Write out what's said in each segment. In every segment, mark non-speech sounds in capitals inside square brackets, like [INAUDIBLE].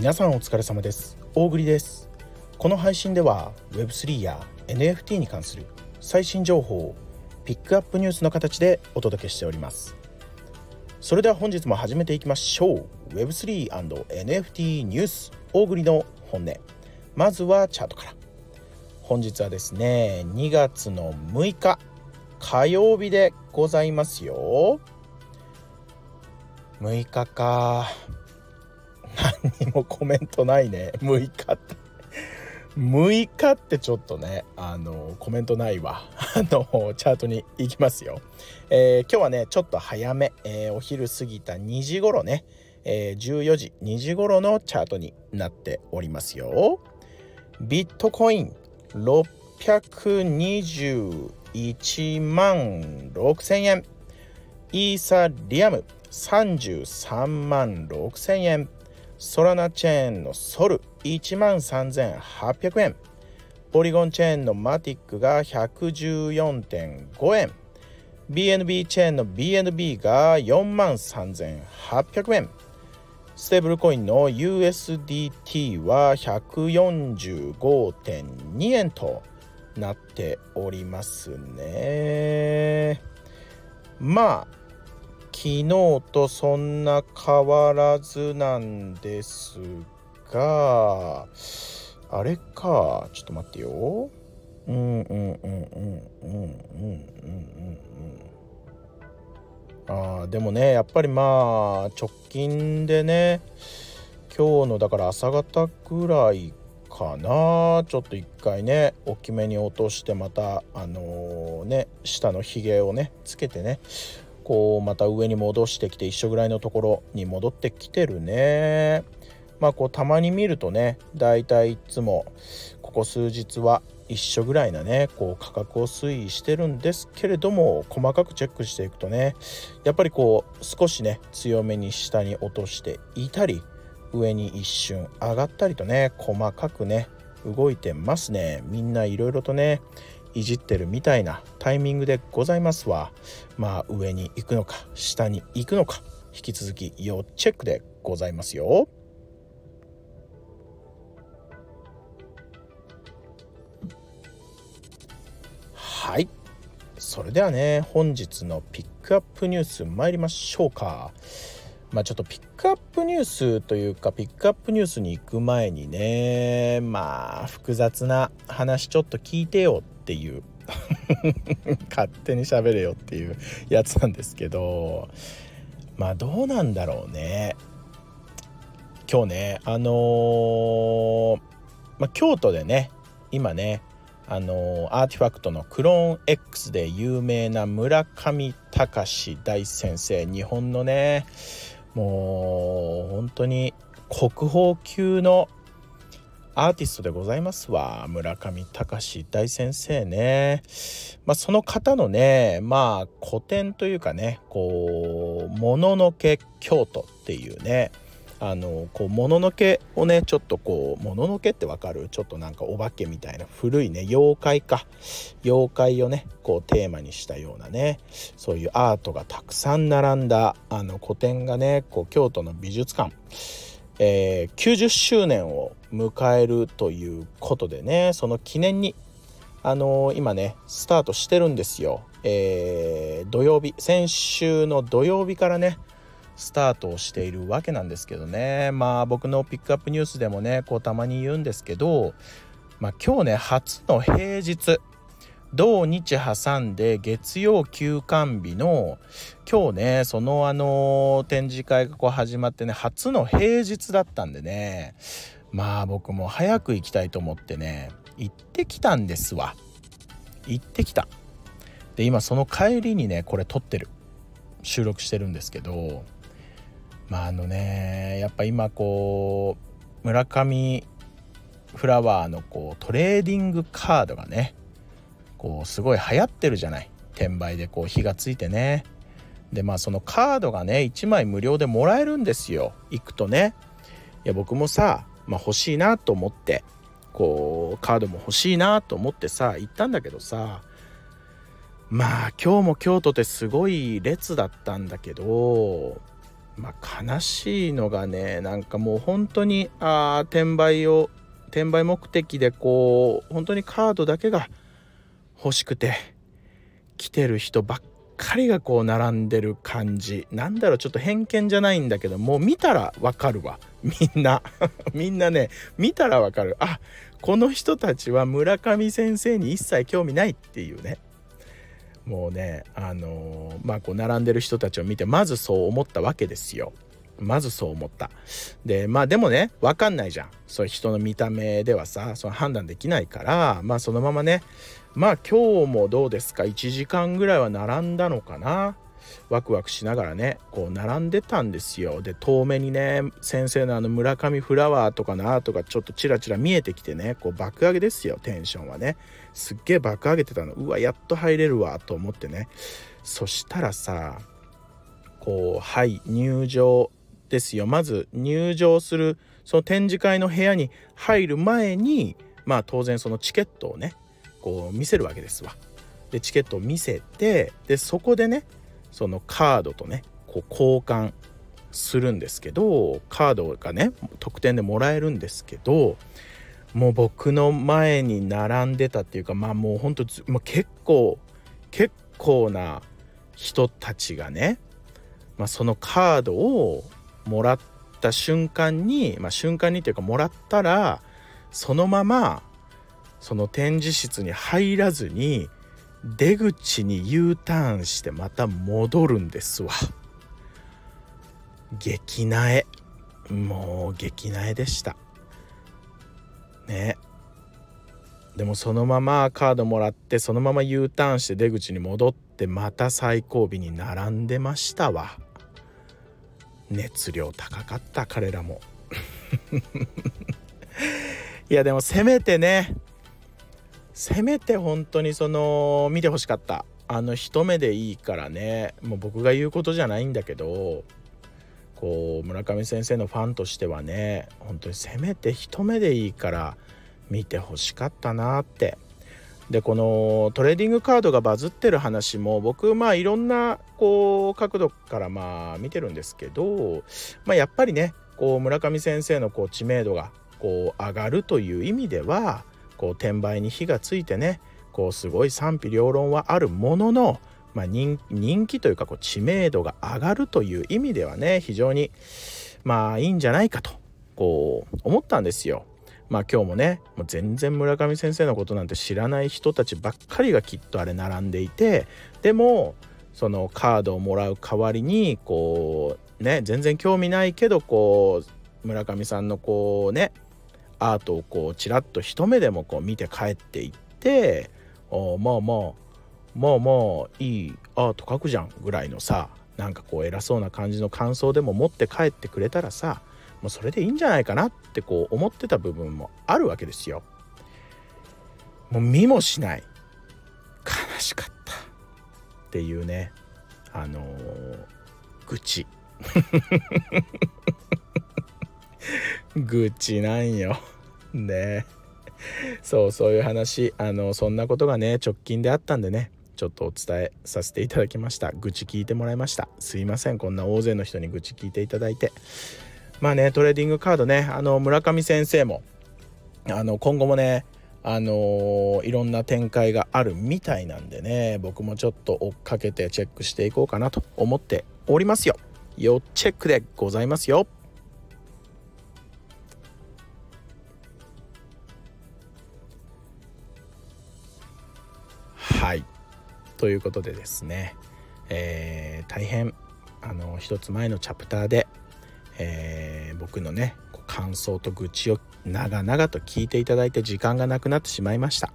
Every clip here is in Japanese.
皆さんお疲れ様です。大栗です。この配信では Web3 や NFT に関する最新情報をピックアップニュースの形でお届けしております。それでは本日も始めていきましょう。Web3&NFT ニュース大栗の本音。まずはチャートから。本日はですね2月の6日火曜日でございますよ。6日か。にもコメントないね。6日って。6日ってちょっとねあのコメントないわ。あのチャートに行きますよ、えー、今日はねちょっと早め、えー、お昼過ぎた2時頃ね、えー、14時2時頃のチャートになっておりますよ。ビットコイン621万6000円。イーサリアム33万6000円。ソラナチェーンのソル1万3800円。ポリゴンチェーンのマティックが114.5円。BNB チェーンの BNB が4万3800円。ステーブルコインの USDT は145.2円となっておりますね。まあ昨日とそんな変わらずなんですがあれか。ちょっと待ってよ。うんうんうんうんうんうんうんうん。あでもねやっぱりまあ直近でね今日のだから朝方ぐらいかな。ちょっと一回ね大きめに落としてまたあのー、ね下のひげをねつけてねこうまた上に戻してきて一緒ぐらいのところに戻ってきてるね。まあこうたまに見るとねだいたいいつもここ数日は一緒ぐらいなねこう価格を推移してるんですけれども細かくチェックしていくとねやっぱりこう少しね強めに下に落としていたり上に一瞬上がったりとね細かくね動いてますね。みんないろいろとねいじってるみたいなタイミングでございますわ。まあ上に行くのか下に行くのか引き続き要チェックでございますよ。はい。それではね本日のピックアップニュース参りましょうか。まあちょっとピックアップニュースというかピックアップニュースに行く前にねまあ複雑な話ちょっと聞いてよっていう [LAUGHS] 勝手に喋れよっていうやつなんですけどまあどうなんだろうね。今日ねあのー、まあ、京都でね今ねあの、アーティファクトのクローン X で有名な村上隆大先生日本のねもう本当に国宝級のアーティストでございますわ。村上隆大先生ね、まあ、その方のねまあ古典というかねこう「もののけ京都」っていうねあのこうもののけをねちょっとこうもののけってわかる？ちょっとなんかお化けみたいな古いね妖怪か。妖怪をねこうテーマにしたようなねそういうアートがたくさん並んだあの古典がねこう京都の美術館。えー、90周年を迎えるということでねその記念にあのー、今ねスタートしてるんですよ、えー、土曜日先週の土曜日からねスタートをしているわけなんですけどね。まあ僕のピックアップニュースでもねこうたまに言うんですけど、まあ、今日ね初の平日土日挟んで月曜休館日の今日ねそのあの展示会がこう始まってね初の平日だったんでね。まあ僕も早く行きたいと思ってね行ってきたんですわ。行ってきた。で今その帰りにねこれ撮ってる。収録してるんですけど。まああのねやっぱ今こう村上フラワーのこうトレーディングカードがねこうすごい流行ってるじゃない。転売でこう火がついてね。でまあそのカードがね1枚無料でもらえるんですよ。行くとね。いや僕もさ、まあ、欲しいなと思ってこうカードも欲しいなと思ってさ行ったんだけどさまあ今日も京都ってすごい列だったんだけどまあ、悲しいのがねなんかもう本当にあ転売を転売目的でこう本当にカードだけが欲しくて来てる人ばっかりがこう並んでる感じ。なんだろうちょっと偏見じゃないんだけどもう見たらわかるわ。みんな。[LAUGHS] みんなね見たらわかる。あこの人たちは村上先生に一切興味ないっていうね。もうねあのー、まあこう並んでる人たちを見てまずそう思ったわけですよ。まずそう思った。でまあでもね分かんないじゃん。そういう人の見た目ではさその判断できないからまあそのままねまあ今日もどうですか？1時間ぐらいは並んだのかな？ワクワクしながらねこう並んでたんですよ。で遠目にね先生のあの村上フラワーとかのアートがちょっとチラチラ見えてきてねこう爆上げですよテンションはね。すっげえ爆上げてたの。うわやっと入れるわと思ってね。そしたらさこうはい入場ですよ。まず入場するその展示会の部屋に入る前にまあ当然そのチケットをねこう見せるわけですわ。でチケットを見せてでそこでねそのカードとねこう交換するんですけどカードがね特典でもらえるんですけどもう僕の前に並んでたっていうかまあもうほんと、まあ、結構結構な人たちがね、まあ、そのカードをもらった瞬間に、まあ、瞬間にというかもらったらそのままその展示室に入らずに出口に U ターンしてまた戻るんですわ。激なえもう激なえでした。ね。でもそのままカードもらってそのまま U ターンして出口に戻ってまた最後尾に並んでましたわ。熱量高かった彼らも。[LAUGHS] いやでもせめてねせめて本当にその見てほしかった。あの一目でいいからね。もう僕が言うことじゃないんだけどこう村上先生のファンとしてはね本当にせめて一目でいいから見てほしかったなって。でこのトレーディングカードがバズってる話も僕まあいろんなこう角度からまあ見てるんですけど、まあ、やっぱりねこう村上先生のこう知名度がこう上がるという意味ではこう転売に火がついてねこうすごい賛否両論はあるものの、まあ人、人気というかこう知名度が上がるという意味ではね非常にまあいいんじゃないかとこう思ったんですよ。まあ今日もねもう全然村上先生のことなんて知らない人たちばっかりがきっとあれ並んでいてでもそのカードをもらう代わりにこうね全然興味ないけどこう村上さんのこうねアートをこうちらっと一目でもこう見て帰っていってまあまあまあまあいいアート描くじゃんぐらいのさなんかこう偉そうな感じの感想でも持って帰ってくれたらさもうそれでいいんじゃないかなってこう思ってた部分もあるわけですよ。もう見もしない。悲しかった。っていうねあのー、愚痴。愚痴なんよ。[LAUGHS] ね。そうそういう話。あのそんなことがね直近であったんでね。ちょっとお伝えさせていただきました。愚痴聞いてもらいました。すいません。こんな大勢の人に愚痴聞いていただいて。まあねトレーディングカードね。あの村上先生もあの今後もねあのー、いろんな展開があるみたいなんでね。僕もちょっと追っかけてチェックしていこうかなと思っておりますよ。要チェックでございますよ。ということでですね、えー、大変あの一つ前のチャプターで、えー、僕のね感想と愚痴を長々と聞いていただいて時間がなくなってしまいました。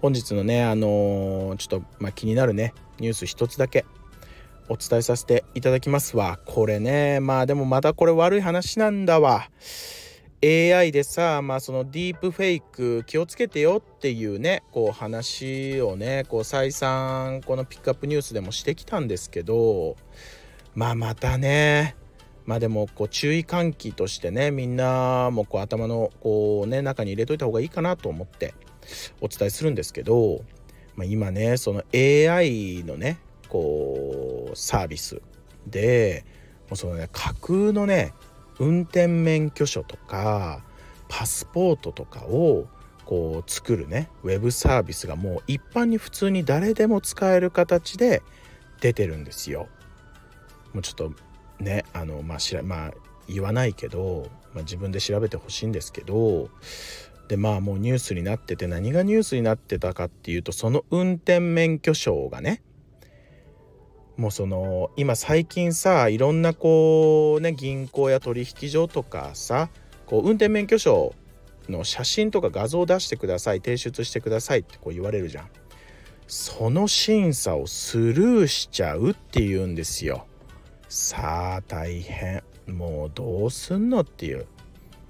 本日のねあのー、ちょっと、まあ、気になるねニュース一つだけお伝えさせていただきますわ。これねまあでもまたこれ悪い話なんだわ。AI でさ、まあ、そのディープフェイク気をつけてよっていうねこう話をねこう再三このピックアップニュースでもしてきたんですけどまあまたねまあでもこう注意喚起としてねみんなもこう頭のこうね中に入れといた方がいいかなと思ってお伝えするんですけど、まあ、今ねその AI のねこうサービスでうそのね架空のね運転免許証とかパスポートとかをこう作るねウェブサービスがもう一般に普通に誰でも使える形で出てるんですよ。もうちょっとねあのまあしらまあ言わないけど、まあ、自分で調べてほしいんですけどでまあもうニュースになってて何がニュースになってたかっていうとその運転免許証がねもうその今最近さいろんなこうね銀行や取引所とかさこう運転免許証の写真とか画像を出してください提出してくださいってこう言われるじゃん。その審査をスルーしちゃうっていうんですよ。さあ大変。もうどうすんのっていう。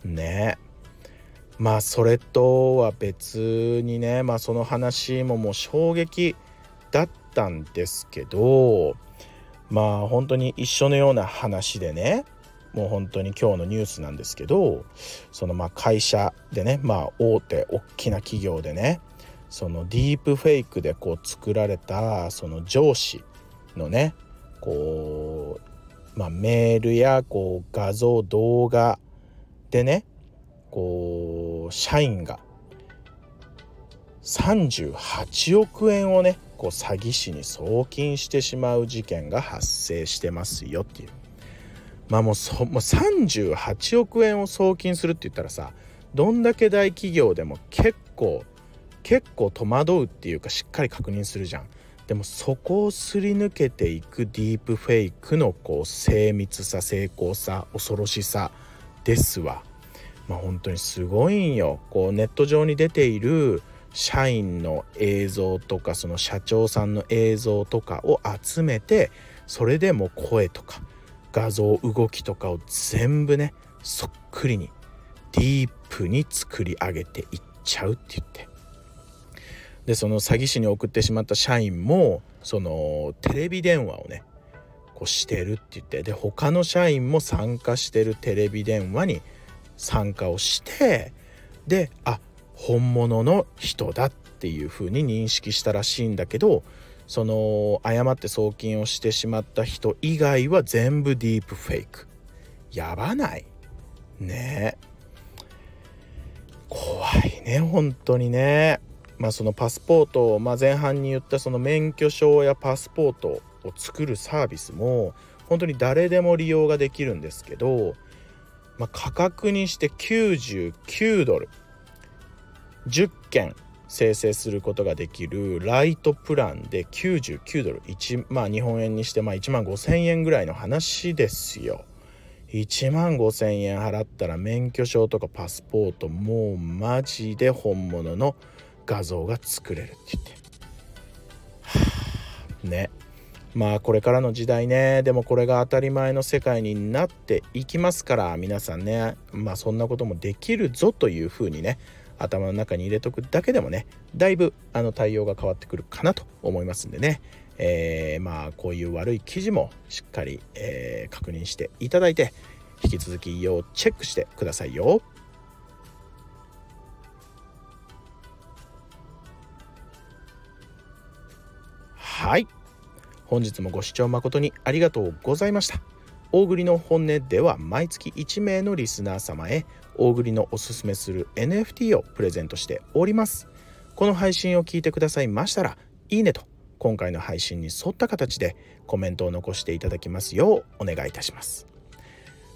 ね。まあそれとは別にねまあその話ももう衝撃だったたんですけどまあ本当に一緒のような話でねもう本当に今日のニュースなんですけどそのまあ会社でねまあ大手大きな企業でねそのディープフェイクでこう作られたその上司のねこう、まあ、メールやこう画像動画でねこう社員が38億円をねこう詐欺師に送金してしまう事件が発生してますよっていうまあもうそもう38億円を送金するって言ったらさどんだけ大企業でも結構結構戸惑うっていうかしっかり確認するじゃん。でもそこをすり抜けていくディープフェイクのこう精密さ成功さ恐ろしさですわ。まあ本当にすごいんよ。こうネット上に出ている社員の映像とかその社長さんの映像とかを集めてそれでも声とか画像動きとかを全部ねそっくりにディープに作り上げていっちゃうって言って。でその詐欺師に送ってしまった社員もそのテレビ電話をねこうしてるって言って。で他の社員も参加してるテレビ電話に参加をしてであ本物の人だっていう風に認識したらしいんだけどその誤って送金をしてしまった人以外は全部ディープフェイク。やばない。ね。怖いね本当にね。まあそのパスポート、まあ、前半に言ったその免許証やパスポートを作るサービスも本当に誰でも利用ができるんですけど、まあ、価格にして99ドル。10件生成することができるライトプランで99ドル1まあ日本円にしてまあ1万5,000円ぐらいの話ですよ。1万5,000円払ったら免許証とかパスポートもうマジで本物の画像が作れるって言って。はあ、ね。まあこれからの時代ねでもこれが当たり前の世界になっていきますから皆さんねまあそんなこともできるぞというふうにね頭の中に入れとくだけでもねだいぶあの対応が変わってくるかなと思いますんでね、えー、まあこういう悪い記事もしっかり、えー、確認していただいて引き続き要チェックしてくださいよ。はい本日もご視聴誠にありがとうございました。大栗の本音では毎月1名のリスナー様へ大栗のおすすめする NFT をプレゼントしております。この配信を聞いてくださいましたらいいねと今回の配信に沿った形でコメントを残していただきますようお願いいたします。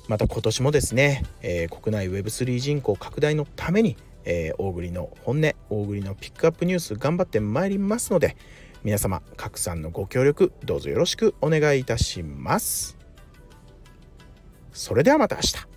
また今年もですね、えー、国内 Web3 人口拡大のために、えー、大栗の本音大栗のピックアップニュース頑張ってまいりますので皆様拡散のご協力どうぞよろしくお願いいたします。それではまた明日。